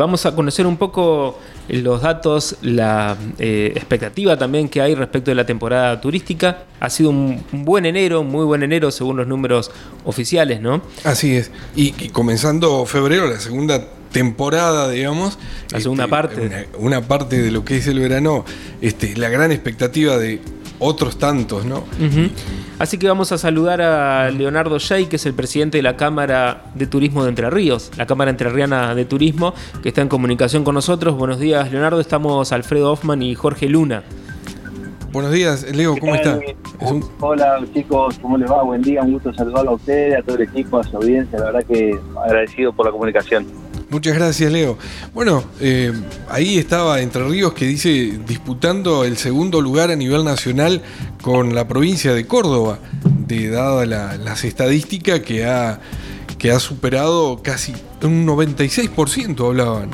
vamos a conocer un poco los datos, la eh, expectativa también que hay respecto de la temporada turística. Ha sido un, buen enero, muy buen enero según los números oficiales, ¿no? Así es. Y, comenzando febrero, la segunda temporada, digamos. La segunda este, parte. Una, parte de lo que es el verano, este, la gran expectativa de otros tantos, ¿no? Así que vamos a saludar a Leonardo Yay, que es el presidente de la Cámara de Turismo de Entre Ríos, la Cámara Entrerriana de Turismo, que está en comunicación con nosotros. Buenos días, Leonardo. Estamos Alfredo Hoffman y Jorge Luna. Buenos días, Leo, ¿cómo está? Hola chicos, ¿cómo les va? Buen día, un gusto saludarlo a ustedes, a todo el equipo, a su audiencia, la verdad que agradecido por la comunicación. Muchas gracias, Leo. Bueno, eh, ahí estaba Entre Ríos que dice disputando el segundo lugar a nivel nacional con la provincia de Córdoba, de dada las estadísticas que ha, que ha superado casi un 96%, hablaban.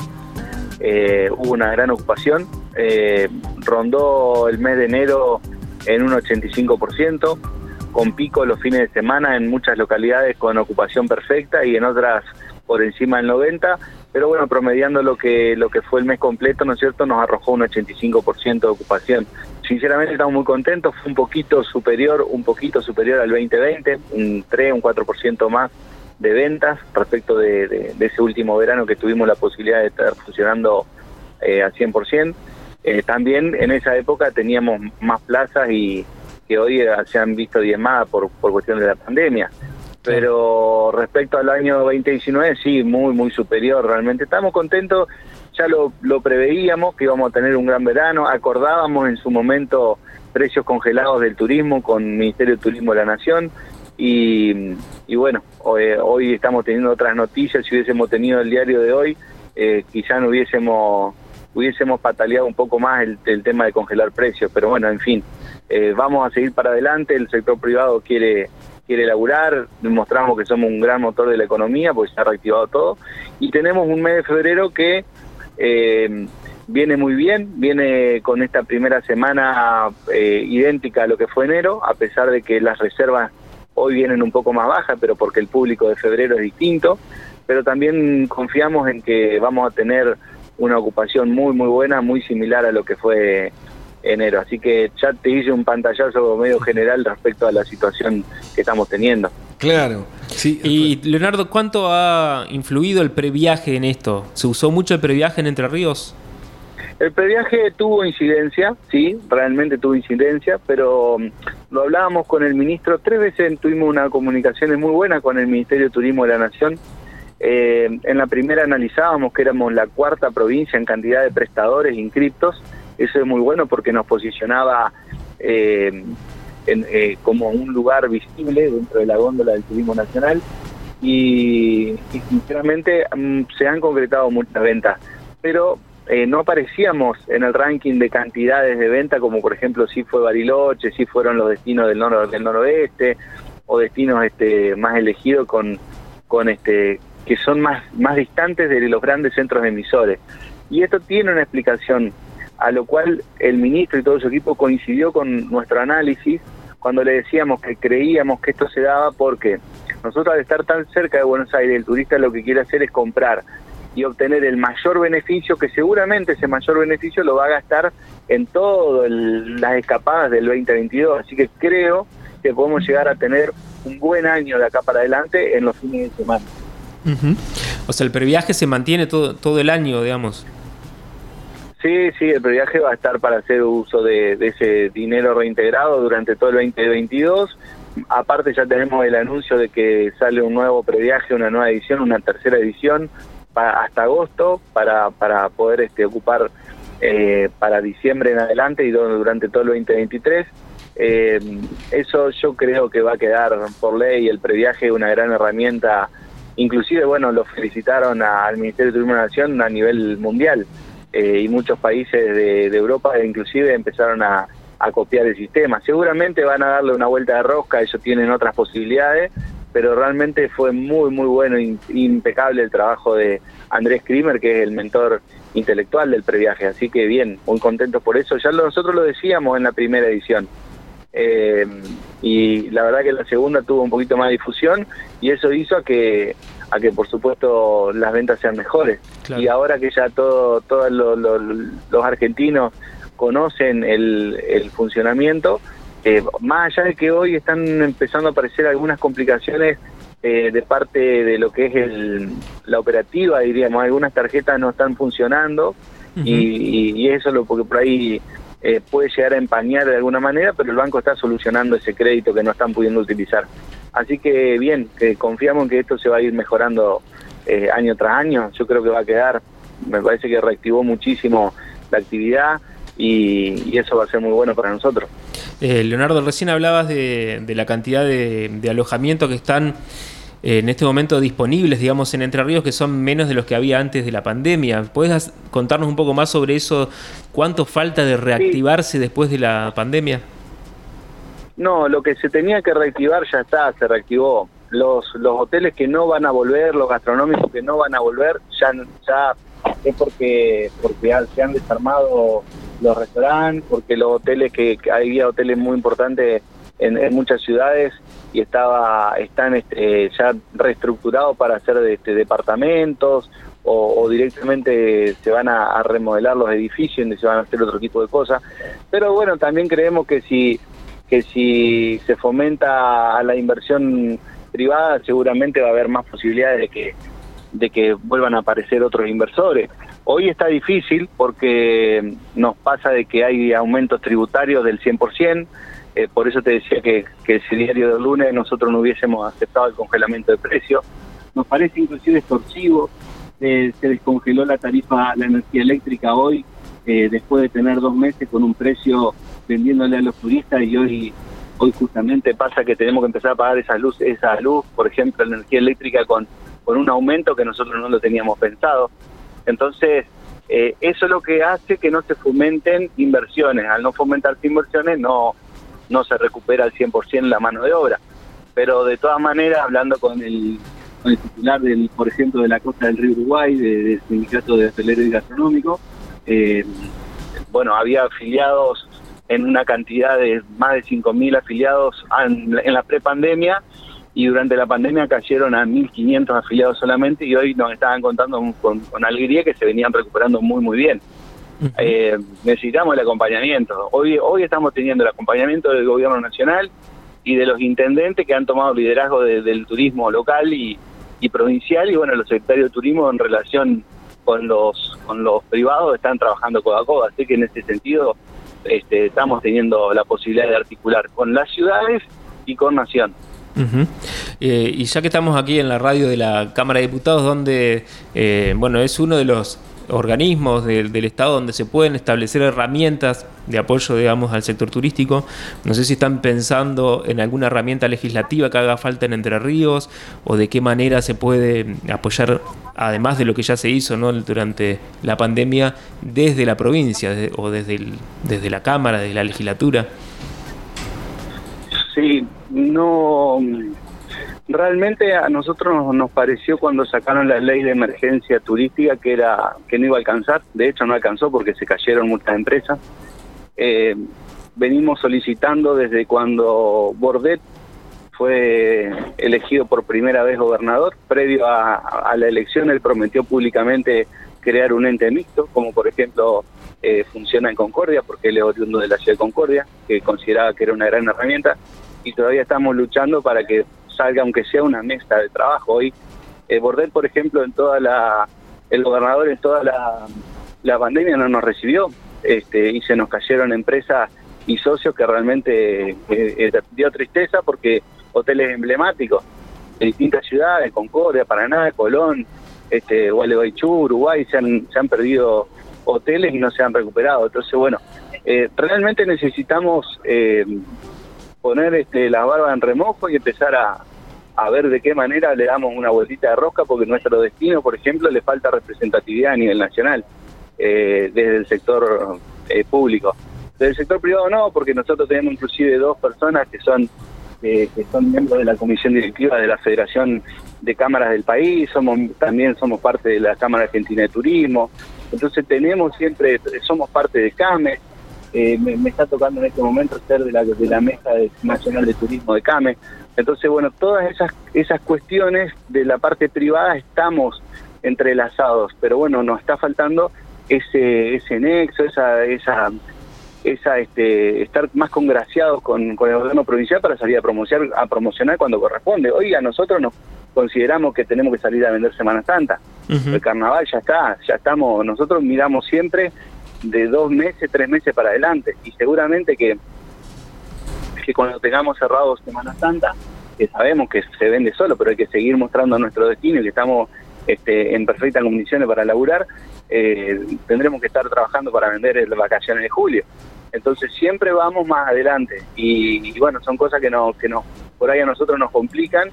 Eh, hubo una gran ocupación, eh, rondó el mes de enero en un 85%, con pico los fines de semana en muchas localidades con ocupación perfecta y en otras por encima del 90, pero bueno, promediando lo que lo que fue el mes completo, ¿no es cierto?, nos arrojó un 85% de ocupación. Sinceramente estamos muy contentos, fue un poquito superior, un poquito superior al 2020, un 3, un 4% más de ventas respecto de, ese último verano que tuvimos la posibilidad de estar funcionando eh, al 100%. Eh, también en esa época teníamos más plazas y que hoy se han visto diezmadas por, por cuestión de la pandemia pero respecto al año 2019 sí, muy, muy superior realmente. Estamos contentos, ya lo, lo preveíamos que íbamos a tener un gran verano, acordábamos en su momento precios congelados del turismo con el Ministerio de Turismo de la Nación. Y, y bueno, hoy, estamos teniendo otras noticias, si hubiésemos tenido el diario de hoy, eh, quizá no hubiésemos hubiésemos pataleado un poco más el, el tema de congelar precios, pero bueno, en fin, eh, vamos a seguir para adelante, el sector privado quiere quiere laburar, demostramos que somos un gran motor de la economía, porque se ha reactivado todo, y tenemos un mes de febrero que eh, viene muy bien, viene con esta primera semana eh, idéntica a lo que fue enero, a pesar de que las reservas hoy vienen un poco más bajas, pero porque el público de febrero es distinto, pero también confiamos en que vamos a tener una ocupación muy, muy buena, muy similar a lo que fue enero. Así que ya te hice un pantallazo medio general respecto a la situación que estamos teniendo. Claro. Sí. Y Leonardo, ¿cuánto ha influido el previaje en esto? ¿Se usó mucho el previaje en Entre Ríos? El previaje tuvo incidencia, sí, realmente tuvo incidencia, pero mm, lo hablábamos con el ministro, tres veces tuvimos una comunicación muy buena con el Ministerio de Turismo de la Nación. Eh, en la primera analizábamos que éramos la cuarta provincia en cantidad de prestadores inscriptos eso es muy bueno porque nos posicionaba eh, eh, como un lugar visible dentro de la góndola del turismo nacional y, sinceramente mm, se han concretado muchas ventas, pero eh, no aparecíamos en el ranking de cantidades de venta como por ejemplo si fue Bariloche, si fueron los destinos del, del noroeste o destinos este, más elegidos con, con este que son más, más distantes de los grandes centros emisores. Y esto tiene una explicación a lo cual el ministro y todo su equipo coincidió con nuestro análisis cuando le decíamos que creíamos que esto se daba porque nosotros al estar tan cerca de Buenos Aires, el turista lo que quiere hacer es comprar y obtener el mayor beneficio, que seguramente ese mayor beneficio lo va a gastar en todas las escapadas del 2022. Así que creo que podemos llegar a tener un buen año de acá para adelante en los fines de semana. O sea, el previaje se mantiene todo, todo el año, digamos. Sí, sí, el previaje va a estar para hacer uso de, ese dinero reintegrado durante todo el 2022. Aparte ya tenemos el anuncio de que sale un nuevo previaje, una nueva edición, una tercera edición hasta agosto para, para poder este, ocupar eh, para diciembre en adelante y durante todo el 2023. Eh, eso yo creo que va a quedar por ley el previaje una gran herramienta. Inclusive, bueno, lo felicitaron al Ministerio de Turismo de Nación a nivel mundial. Eh, y muchos países de, Europa inclusive empezaron a, copiar el sistema. Seguramente van a darle una vuelta de rosca, ellos tienen otras posibilidades, pero realmente fue muy, muy bueno, impecable el trabajo de Andrés Krimer, que es el mentor intelectual del previaje. Así que bien, muy contentos por eso. Ya nosotros lo decíamos en la primera edición. Eh, y la verdad que la segunda tuvo un poquito más de difusión y eso hizo que a que por supuesto las ventas sean mejores. Y ahora que ya todo, todos los argentinos conocen el, el funcionamiento, eh, más allá de que hoy están empezando a aparecer algunas complicaciones eh, de parte de lo que es el, la operativa, diríamos, algunas tarjetas no están funcionando y, eso es lo porque por ahí eh, puede llegar a empañar de alguna manera, pero el banco está solucionando ese crédito que no están pudiendo utilizar. Así que bien, confiamos en que esto se va a ir mejorando eh, año tras año. Yo creo que va a quedar, me parece que reactivó muchísimo la actividad y, eso va a ser muy bueno para nosotros. Eh, Leonardo, recién hablabas de, la cantidad de, de alojamientos que están en este momento disponibles, digamos, en Entre Ríos, que son menos de los que había antes de la pandemia. ¿Puedes contarnos un poco más sobre eso? ¿Cuánto falta de reactivarse después de la pandemia? No, lo que se tenía que reactivar ya está, se reactivó. Los, los hoteles que no van a volver, los gastronómicos que no van a volver, ya, ya es porque, porque se han desarmado los restaurantes, porque los hoteles que, había hoteles muy importantes en, muchas ciudades y estaba están este, ya reestructurados para hacer este, departamentos o, directamente se van a, remodelar los edificios donde se van a hacer otro tipo de cosas. Pero bueno, también creemos que si que si se fomenta la inversión privada, seguramente va a haber más posibilidades de que, de que vuelvan a aparecer otros inversores. Hoy está difícil porque nos pasa de que hay aumentos tributarios del 100%, eh, por eso te decía que, que ese diario del lunes nosotros no hubiésemos aceptado el congelamiento de precios. Nos parece inclusive extorsivo, eh, se descongeló la tarifa, la energía eléctrica hoy, eh, después de tener dos meses con un precio vendiéndole a los turistas y hoy hoy justamente pasa que tenemos que empezar a pagar esa luz, esa luz, por ejemplo, la energía eléctrica con, con un aumento que nosotros no lo teníamos pensado. Entonces, eh, eso es lo que hace que no se fomenten inversiones. Al no fomentarse inversiones, no, no se recupera al 100% la mano de obra. Pero de todas maneras, hablando con el, titular, del, por ejemplo, de la costa del río Uruguay, del Sindicato de Hotelero y Gastronómico, eh, bueno, había afiliados en una cantidad de más de 5.000 afiliados en la prepandemia y durante la pandemia cayeron a 1.500 afiliados solamente y hoy nos estaban contando con, alegría que se venían recuperando muy, muy bien. Eh, necesitamos el acompañamiento. Hoy, hoy estamos teniendo el acompañamiento del gobierno nacional y de los intendentes que han tomado liderazgo del turismo local y, y provincial y bueno, los secretarios de turismo en relación con los con los privados están trabajando codo a codo, así que en ese sentido este, estamos teniendo la posibilidad de articular con las ciudades y con Nación. Eh, y ya que estamos aquí en la radio de la Cámara de Diputados, donde, eh, bueno, es uno de los organismos del Estado donde se pueden establecer herramientas de apoyo, digamos, al sector turístico. No sé si están pensando en alguna herramienta legislativa que haga falta en Entre Ríos o de qué manera se puede apoyar, además de lo que ya se hizo ¿no? durante la pandemia, desde la provincia o desde, desde la Cámara, desde la legislatura. Sí, no Realmente a nosotros nos pareció cuando sacaron la ley de emergencia turística que era que no iba a alcanzar, de hecho no alcanzó porque se cayeron muchas empresas. Eh, venimos solicitando desde cuando Bordet fue elegido por primera vez gobernador, previo a, la elección él prometió públicamente crear un ente mixto, como por ejemplo eh, funciona en Concordia, porque él es oriundo de la ciudad de Concordia, que consideraba que era una gran herramienta, y todavía estamos luchando para que salga aunque sea una mesa de trabajo. Hoy eh, Bordel, por ejemplo, en toda la, el gobernador en toda la, la pandemia no nos recibió este, y se nos cayeron empresas y socios que realmente eh, eh, dio tristeza porque hoteles emblemáticos de distintas ciudades, Concordia, Paraná, Colón, este, Gualeguaychú, Uruguay, se han, se han perdido hoteles y no se han recuperado. Entonces, bueno, eh, realmente necesitamos eh, poner este, la barba en remojo y empezar a, a ver de qué manera le damos una vueltita de rosca, porque nuestro destino, por ejemplo, le falta representatividad a nivel nacional, eh, desde el sector eh, público. Desde el sector privado no, porque nosotros tenemos inclusive dos personas que son que son miembros de la comisión directiva de la Federación de Cámaras del país, somos también somos parte de la Cámara Argentina de Turismo, entonces tenemos siempre, somos parte de CAME, eh, me, está tocando en este momento ser de la, de la Mesa Nacional de Turismo de CAME. Entonces, bueno, todas esas, esas cuestiones de la parte privada estamos entrelazados, pero bueno, nos está faltando ese, ese nexo, esa, esa, esa este, estar más congraciados con, con el gobierno provincial para salir a promocionar, a promocionar cuando corresponde. Hoy a nosotros nos consideramos que tenemos que salir a vender Semana Santa. El carnaval ya está, ya estamos, nosotros miramos siempre de dos meses, tres meses para adelante y seguramente que, que cuando tengamos cerrado Semana Santa, que sabemos que se vende solo, pero hay que seguir mostrando nuestro destino y que estamos este, en perfectas condiciones para laburar, eh, tendremos que estar trabajando para vender las vacaciones de julio. Entonces siempre vamos más adelante y, bueno, son cosas que, no, que no, por ahí a nosotros nos complican,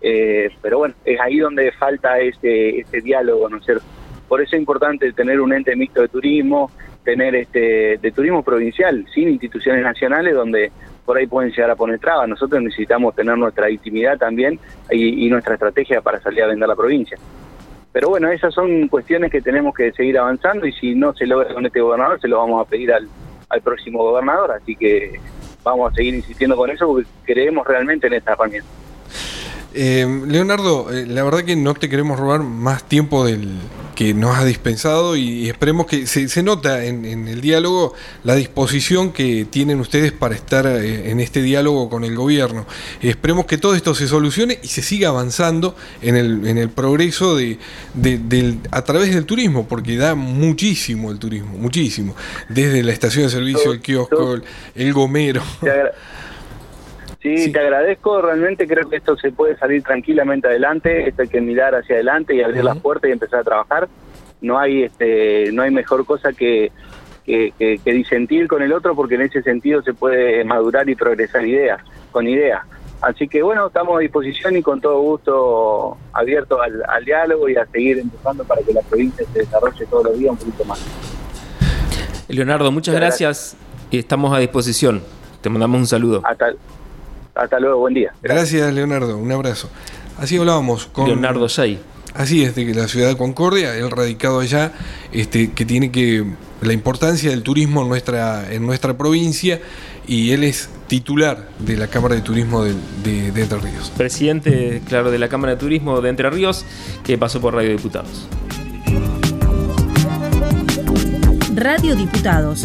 eh, pero bueno, es ahí donde falta ese, ese diálogo, ¿no es cierto? Por eso es importante tener un ente mixto de turismo, tener este de turismo provincial, sin instituciones nacionales donde por ahí pueden llegar a poner trabas. Nosotros necesitamos tener nuestra intimidad también y, nuestra estrategia para salir a vender la provincia. Pero bueno, esas son cuestiones que tenemos que seguir avanzando y si no se logra con este gobernador, se lo vamos a pedir al, al próximo gobernador. Así que vamos a seguir insistiendo con eso porque creemos realmente en esta herramienta. Eh, Leonardo, eh, la verdad que no te queremos robar más tiempo del que nos ha dispensado y, esperemos que se, nota en, el diálogo la disposición que tienen ustedes para estar eh, en este diálogo con el gobierno. esperemos que todo esto se solucione y se siga avanzando en el, en el progreso de, del, a través del turismo, porque da muchísimo el turismo, muchísimo. Desde la estación de servicio, el kiosco, el gomero. Sí, te agradezco. Realmente creo que esto se puede salir tranquilamente adelante. Esto hay que mirar hacia adelante y abrir las puertas y empezar a trabajar. No hay este, no hay mejor cosa que, que, disentir con el otro porque en ese sentido se puede madurar y progresar ideas, con ideas. Así que bueno, estamos a disposición y con todo gusto abiertos al, diálogo y a seguir empujando para que la provincia se desarrolle todos los días un poquito más. Leonardo, muchas gracias. y estamos a disposición. Te mandamos un saludo. Hasta, hasta luego, buen día. Gracias, Leonardo, un abrazo. Así hablábamos con... Leonardo Jay. Así es, de la ciudad de Concordia, él radicado allá, este, que tiene que la importancia del turismo en nuestra, en nuestra provincia y él es titular de la Cámara de Turismo de, de, Entre Ríos. Presidente, claro, de la Cámara de Turismo de Entre Ríos, que pasó por Radio Diputados. Radio Diputados